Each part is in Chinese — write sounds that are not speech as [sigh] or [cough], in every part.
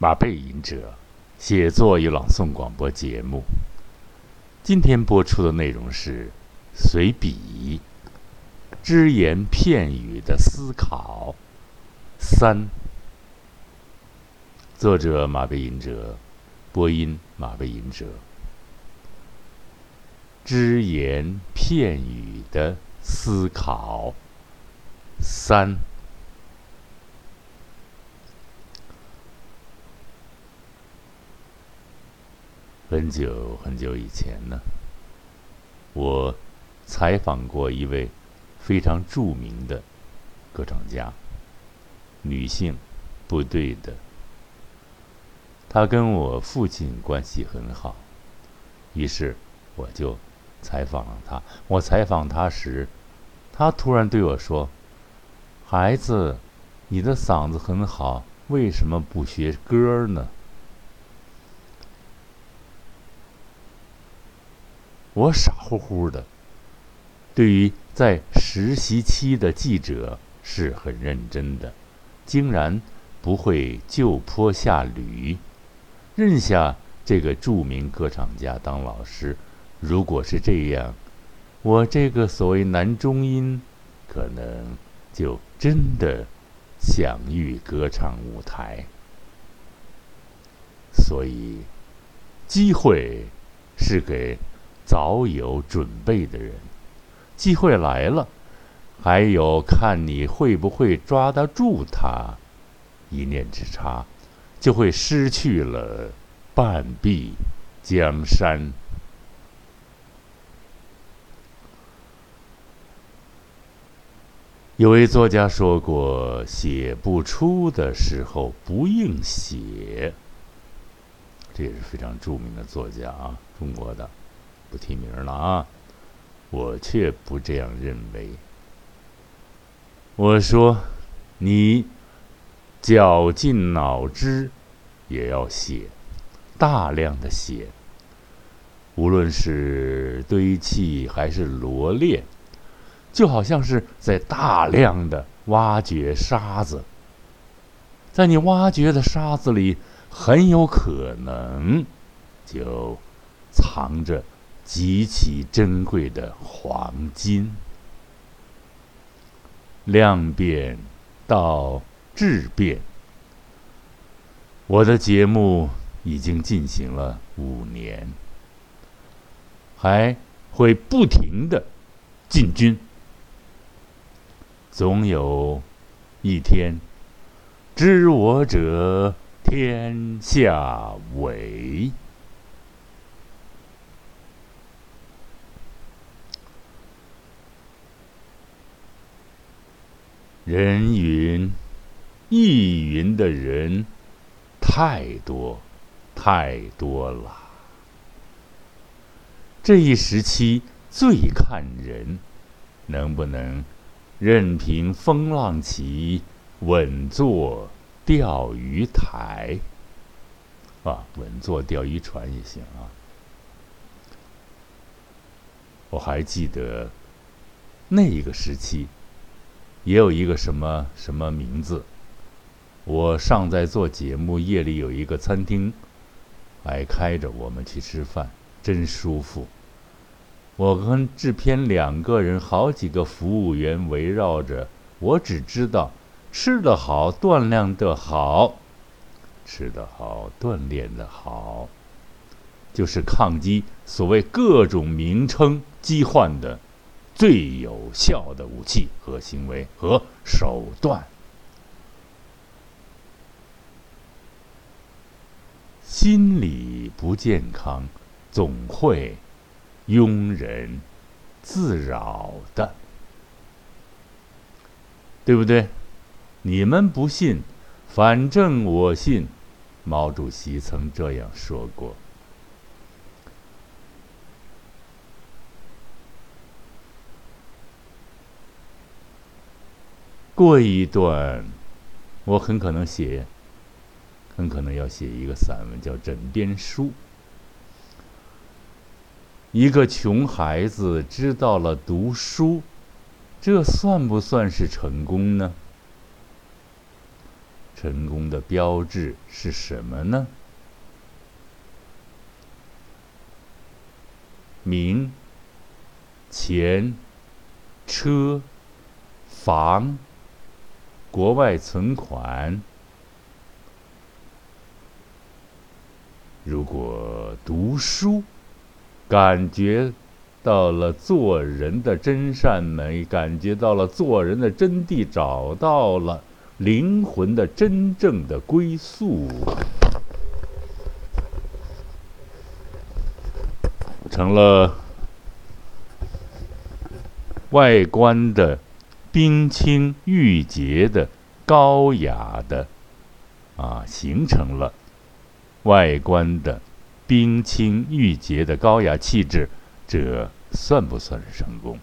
马背吟者写作与朗诵广播节目。今天播出的内容是随笔、只言片语的思考三。作者马背吟者，播音马背吟者。只言片语的思考三。很久很久以前呢，我采访过一位非常著名的歌唱家，女性，部队的。她跟我父亲关系很好，于是我就采访了她。我采访她时，她突然对我说：“孩子，你的嗓子很好，为什么不学歌呢？”我傻乎乎的，对于在实习期的记者是很认真的，竟然不会就坡下驴，认下这个著名歌唱家当老师。如果是这样，我这个所谓男中音，可能就真的享誉歌唱舞台。所以，机会是给。早有准备的人，机会来了，还有看你会不会抓得住它，一念之差，就会失去了半壁江山。有位作家说过：“写不出的时候不应写。”这也是非常著名的作家啊，中国的。不提名了啊！我却不这样认为。我说，你绞尽脑汁也要写，大量的写。无论是堆砌还是罗列，就好像是在大量的挖掘沙子。在你挖掘的沙子里，很有可能就藏着。极其珍贵的黄金，量变到质变。我的节目已经进行了五年，还会不停的进军。总有一天，知我者天下为。人云亦云的人太多太多了。这一时期最看人能不能任凭风浪起，稳坐钓鱼台。啊，稳坐钓鱼船也行啊。我还记得那一个时期。也有一个什么什么名字，我尚在做节目，夜里有一个餐厅，还开着，我们去吃饭，真舒服。我跟制片两个人，好几个服务员围绕着，我只知道吃得好，锻炼的好，吃得好，锻炼的好，就是抗击所谓各种名称疾患的。最有效的武器和行为和手段，心理不健康，总会庸人自扰的，对不对？你们不信，反正我信。毛主席曾这样说过。过一段，我很可能写，很可能要写一个散文，叫《枕边书》。一个穷孩子知道了读书，这算不算是成功呢？成功的标志是什么呢？名、钱、车、房、国外存款。如果读书，感觉到了做人的真善美，感觉到了做人的真谛，找到了灵魂的真正的归宿。成了外观的冰清玉洁的高雅的啊，形成了外观的冰清玉洁的高雅气质，这算不算是成功？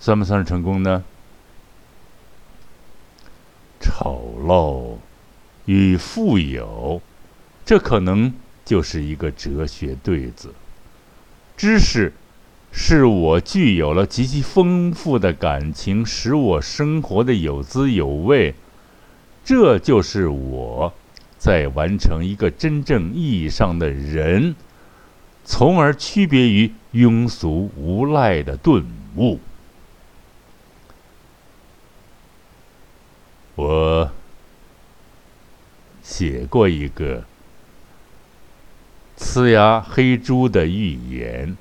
算不算是成功呢？丑陋与富有，这可能。就是一个哲学对子。知识是我具有了极其丰富的感情，使我生活的有滋有味。这就是我在完成一个真正意义上的人，从而区别于庸俗无赖的顿悟。我写过一个。呲牙黑猪的寓言，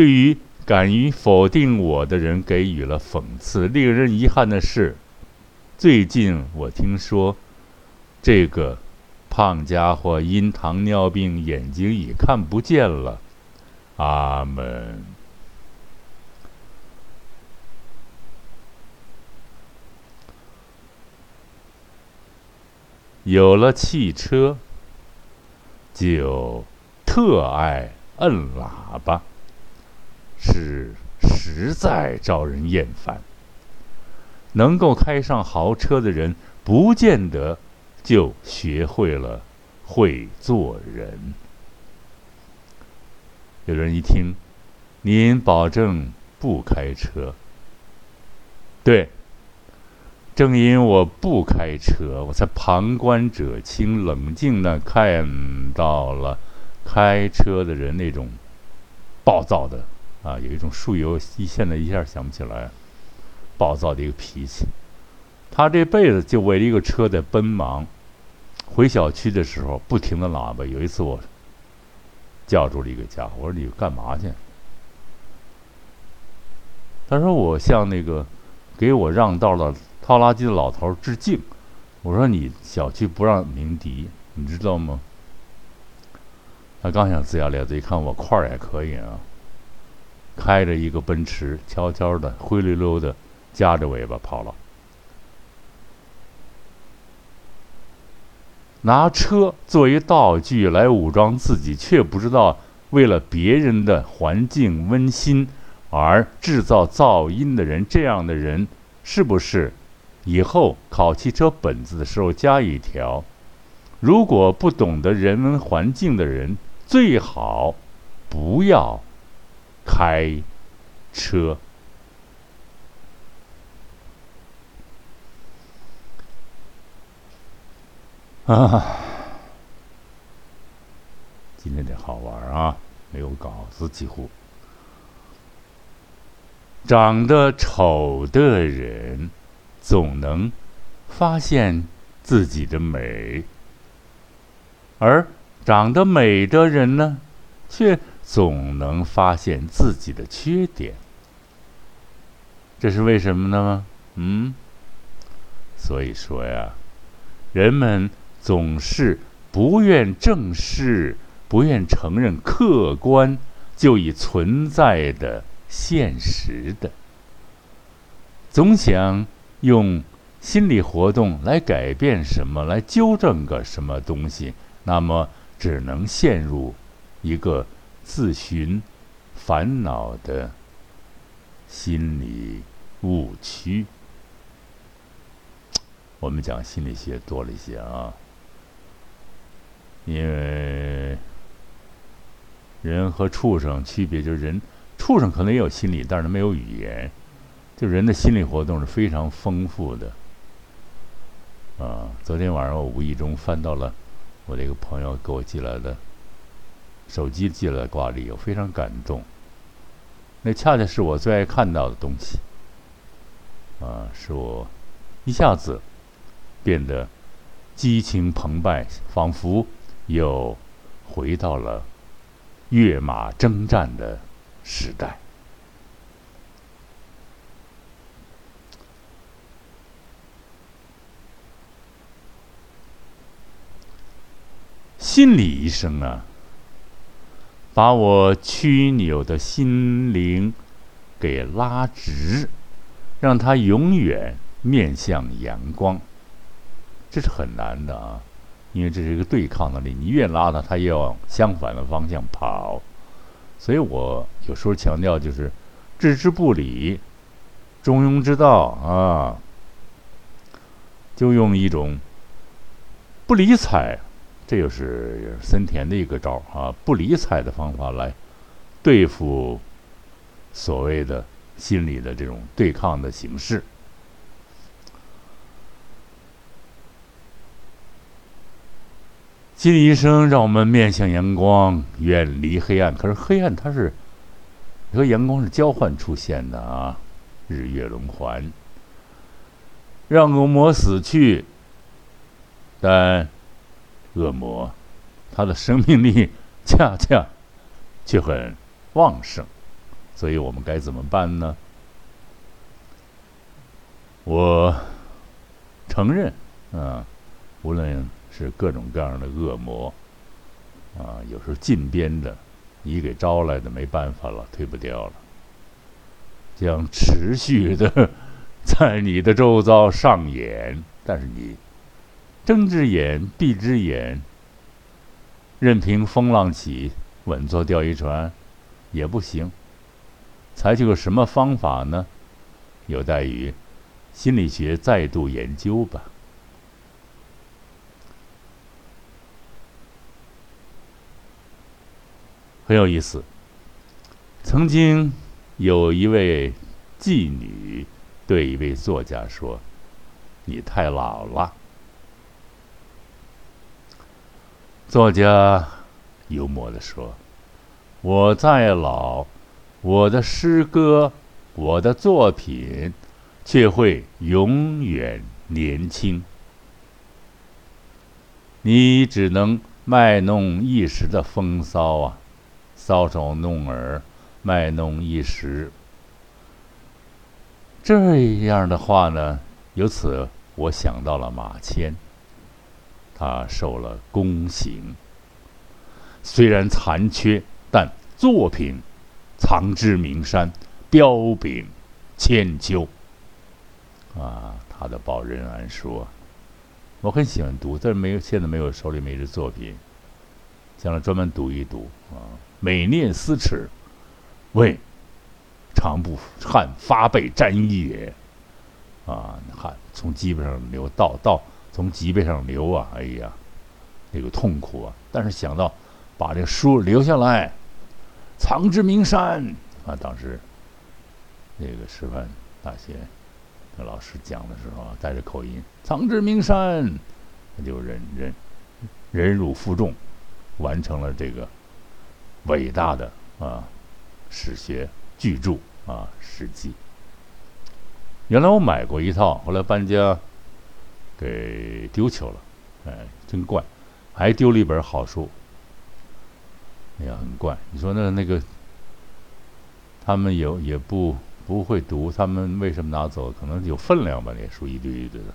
对于敢于否定我的人给予了讽刺。令人遗憾的是，最近我听说，这个胖家伙因糖尿病眼睛已看不见了。阿门。有了汽车。就特爱摁喇叭，是实在招人厌烦。能够开上豪车的人，不见得就学会了会做人。有人一听，您保证不开车？对。正因我不开车，我才旁观者清，冷静的看到了开车的人那种暴躁的啊，有一种树油，一现在一下想不起来，暴躁的一个脾气。他这辈子就为了一个车在奔忙，回小区的时候不停的喇叭。有一次我叫住了一个家伙，我说你干嘛去？他说我向那个给我让道的。掏垃圾的老头致敬，我说你小区不让鸣笛，你知道吗？他刚想龇牙咧嘴，一看我块儿也可以啊，开着一个奔驰，悄悄的、灰溜溜的，夹着尾巴跑了。拿车作为道具来武装自己，却不知道为了别人的环境温馨而制造噪音的人，这样的人是不是？以后考汽车本子的时候加一条：如果不懂得人文环境的人，最好不要开车。啊，今天得好玩啊！没有稿子，几乎长得丑的人。总能发现自己的美，而长得美的人呢，却总能发现自己的缺点。这是为什么呢？嗯，所以说呀，人们总是不愿正视、不愿承认客观就已存在的现实的，总想。用心理活动来改变什么，来纠正个什么东西，那么只能陷入一个自寻烦恼的心理误区。[tsk] 我们讲心理学多了一些啊，因为人和畜生区别就是人，畜生可能也有心理，但是没有语言。就人的心理活动是非常丰富的。啊，昨天晚上我无意中翻到了我这个朋友给我寄来的手机寄来挂历，我非常感动。那恰恰是我最爱看到的东西。啊，使我一下子变得激情澎湃，仿佛又回到了跃马征战的时代。心理医生啊，把我曲扭的心灵给拉直。让它永远面向阳光，这是很难的啊，因为这是一个对抗的力，你越拉它，它越往相反的方向跑。所以我有时候强调就是置之不理，中庸之道啊，就用一种不理睬，这就是森田的一个招啊，不理睬的方法来对付所谓的。心理的这种对抗的形式，心理医生让我们面向阳光，远离黑暗。可是黑暗它是和阳光是交换出现的啊，日月轮环，让恶魔死去，但恶魔他的生命力恰恰却很旺盛。所以我们该怎么办呢？我承认，啊，无论是各种各样的恶魔，啊，有时候近边的，你给招来的没办法了，推不掉了，将持续的 [laughs] 在你的周遭上演。但是你睁只眼闭只眼，任凭风浪起，稳坐钓鱼船也不行。采取个什么方法呢？有待于心理学再度研究吧。很有意思。曾经有一位妓女对一位作家说：“你太老了。”作家幽默的说：“我再老。”我的诗歌，我的作品，却会永远年轻。你只能卖弄一时的风骚啊，搔首弄耳，卖弄一时。这样的话呢，由此我想到了马迁，他受了宫刑，虽然残缺，但作品。藏之名山，彪炳千秋。啊，他的《报任安说》，我很喜欢读，但是没有，现在没有手里没这作品，将来专门读一读啊。每念思耻，为长不汗发背沾衣也。啊，汗从基本上流，到到从脊背上流啊，哎呀，那个痛苦啊！但是想到把这个书留下来。藏之名山啊！当时那个师范大学的老师讲的时候啊，带着口音，“藏之名山”，他就忍忍忍辱负重，完成了这个伟大的啊史学巨著啊《史记》。原来我买过一套，后来搬家给丢球了，哎，真怪，还丢了一本好书。哎呀，很怪！你说那那个，他们也也不不会读，他们为什么拿走？可能有分量吧？那书一堆一堆的，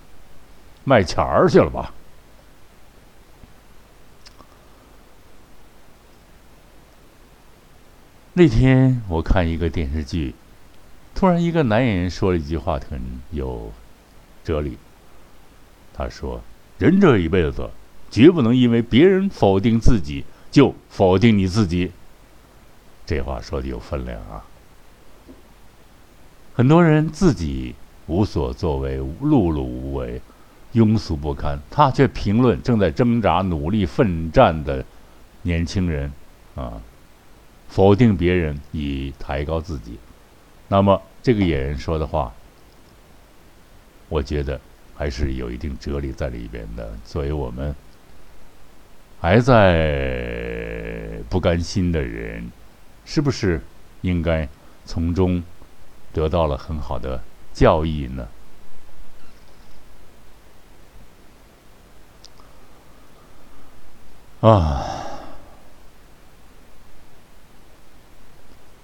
卖钱儿去了吧？那天我看一个电视剧，突然一个男演员说了一句话，很有哲理。他说：“人这一辈子，绝不能因为别人否定自己。”就否定你自己，这话说的有分量啊！很多人自己无所作为、碌碌无为、庸俗不堪，他却评论正在挣扎、努力奋战的年轻人，啊，否定别人以抬高自己。那么，这个野人说的话我觉得还是有一定哲理在里边的。作为我们还在不甘心的人，是不是应该从中得到了很好的教益呢？啊，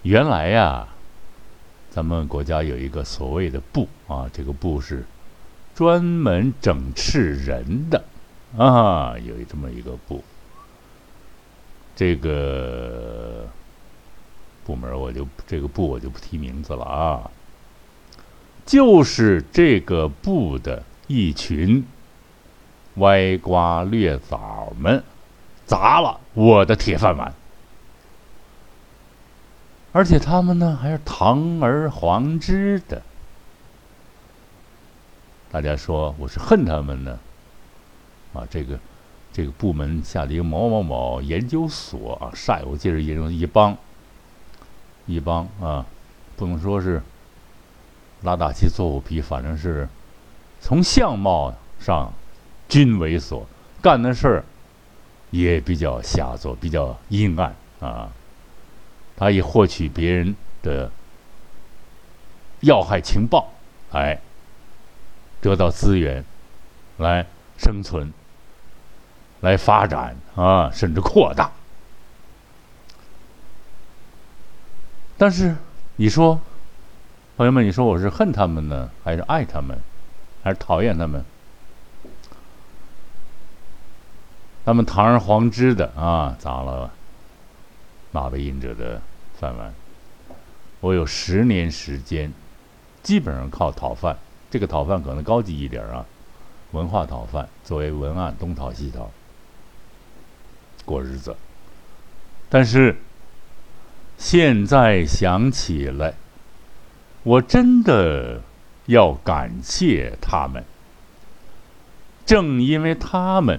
原来呀，咱们国家有一个所谓的布啊，这个布是专门整治人的啊，有这么一个部。这个部门我就这个部我就不提名字了啊，就是这个部的一群歪瓜裂枣们。砸了我的铁饭碗，而且他们呢还是堂而皇之的。大家说我是恨他们呢？啊，这个这个部门下的一个某某某研究所啊，煞有介事研究一帮一帮啊，不能说是拉大旗做虎皮，反正是从相貌上均猥琐，干的事儿。也比较下作，比较阴暗啊！他以获取别人的要害情报，哎得到资源，来生存，来发展啊，甚至扩大。但是你说，朋友们，你说我是恨他们呢，还是爱他们，还是讨厌他们？他们堂而皇之的啊，砸了马背印者的饭碗。我有十年时间，基本上靠讨饭。这个讨饭可能高级一点啊，文化讨饭，作为文案东讨西讨过日子。但是现在想起来，我真的要感谢他们。正因为他们。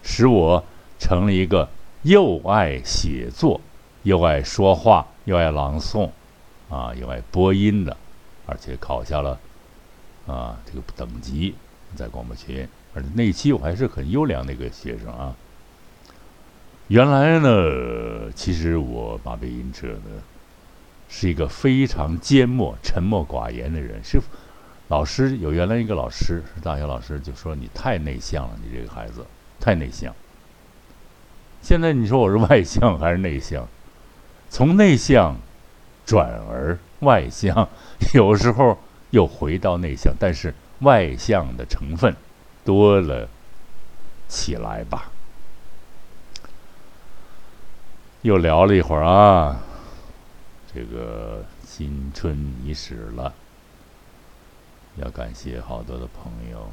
使我成了一个又爱写作、又爱说话、又爱朗诵，啊，又爱播音的，而且考下了啊这个等级，在广播学院。而且那期我还是很优良的一个学生啊。原来呢，其实我马背音者呢，是一个非常缄默、沉默寡言的人。是老师有原来一个老师是大学老师，就说你太内向了，你这个孩子。太内向。现在你说我是外向还是内向？从内向转而外向，有时候又回到内向，但是外向的成分多了起来吧。又聊了一会儿啊，这个新春伊始了，要感谢好多的朋友。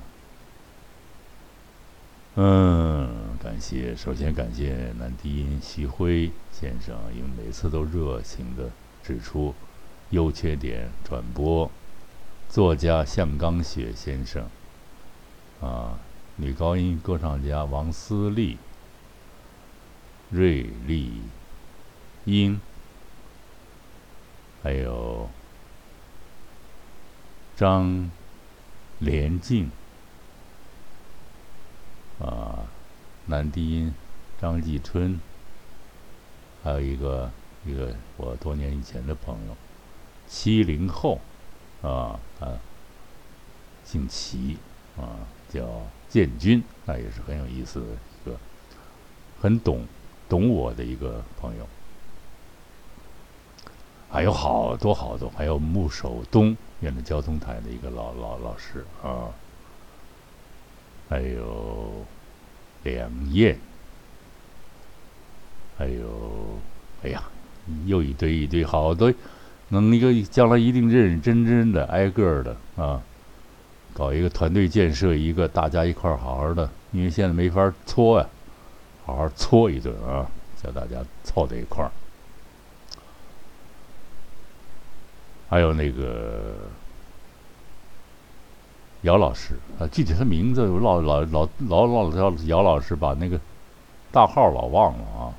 嗯，感谢，首先感谢男低音徐辉先生，因为每次都热情的指出优缺点，转播。作家向刚雪先生，啊，女高音歌唱家王思丽，瑞丽英，还有张连静。啊，男低音张继春，还有一个一个我多年以前的朋友，七零后，啊啊，姓齐，啊叫建军，那也是很有意思的一个，很懂懂我的一个朋友，还有好多好多，还有穆守东，原来交通台的一个老老老师啊。还有梁燕，还有，哎呀，又一堆一堆，好多，能一个将来一定认认真真的挨个的啊，搞一个团队建设，一个大家一块儿好好的，因为现在没法搓呀，好好搓一顿啊，叫大家凑在一块儿，还有那个。姚老师啊，具体他名字我老老老老老叫姚老师，把那个大号老忘了啊。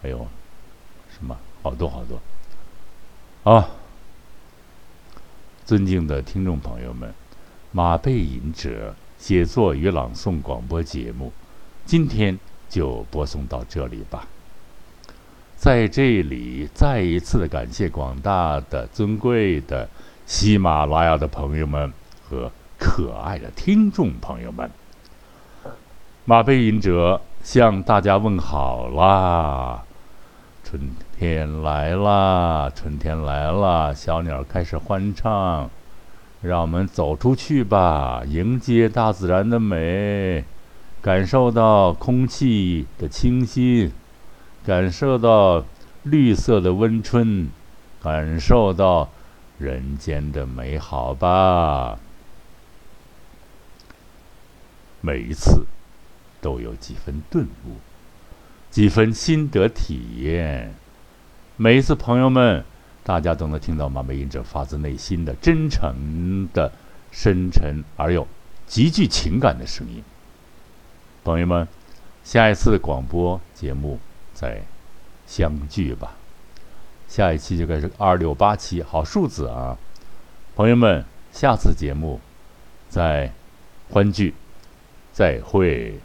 还有好多好多啊？尊敬的听众朋友们，马背吟者写作与朗诵广播节目，今天就播送到这里吧。在这里，再一次的感谢广大的尊贵的喜马拉雅的朋友们和可爱的听众朋友们。马背吟者向大家问好啦！春天来啦，春天来啦，小鸟开始欢唱，让我们走出去吧，迎接大自然的美，感受到空气的清新。感受到绿色的温春，感受到人间的美好吧。每一次都有几分顿悟，几分心得体验。每一次，朋友们，大家都能听到马梅吟者发自内心的、真诚的、深沉而又极具情感的声音。朋友们，下一次广播节目。再相聚吧，下一期就该是二六八七，好数字啊！朋友们，下次节目再欢聚，再会。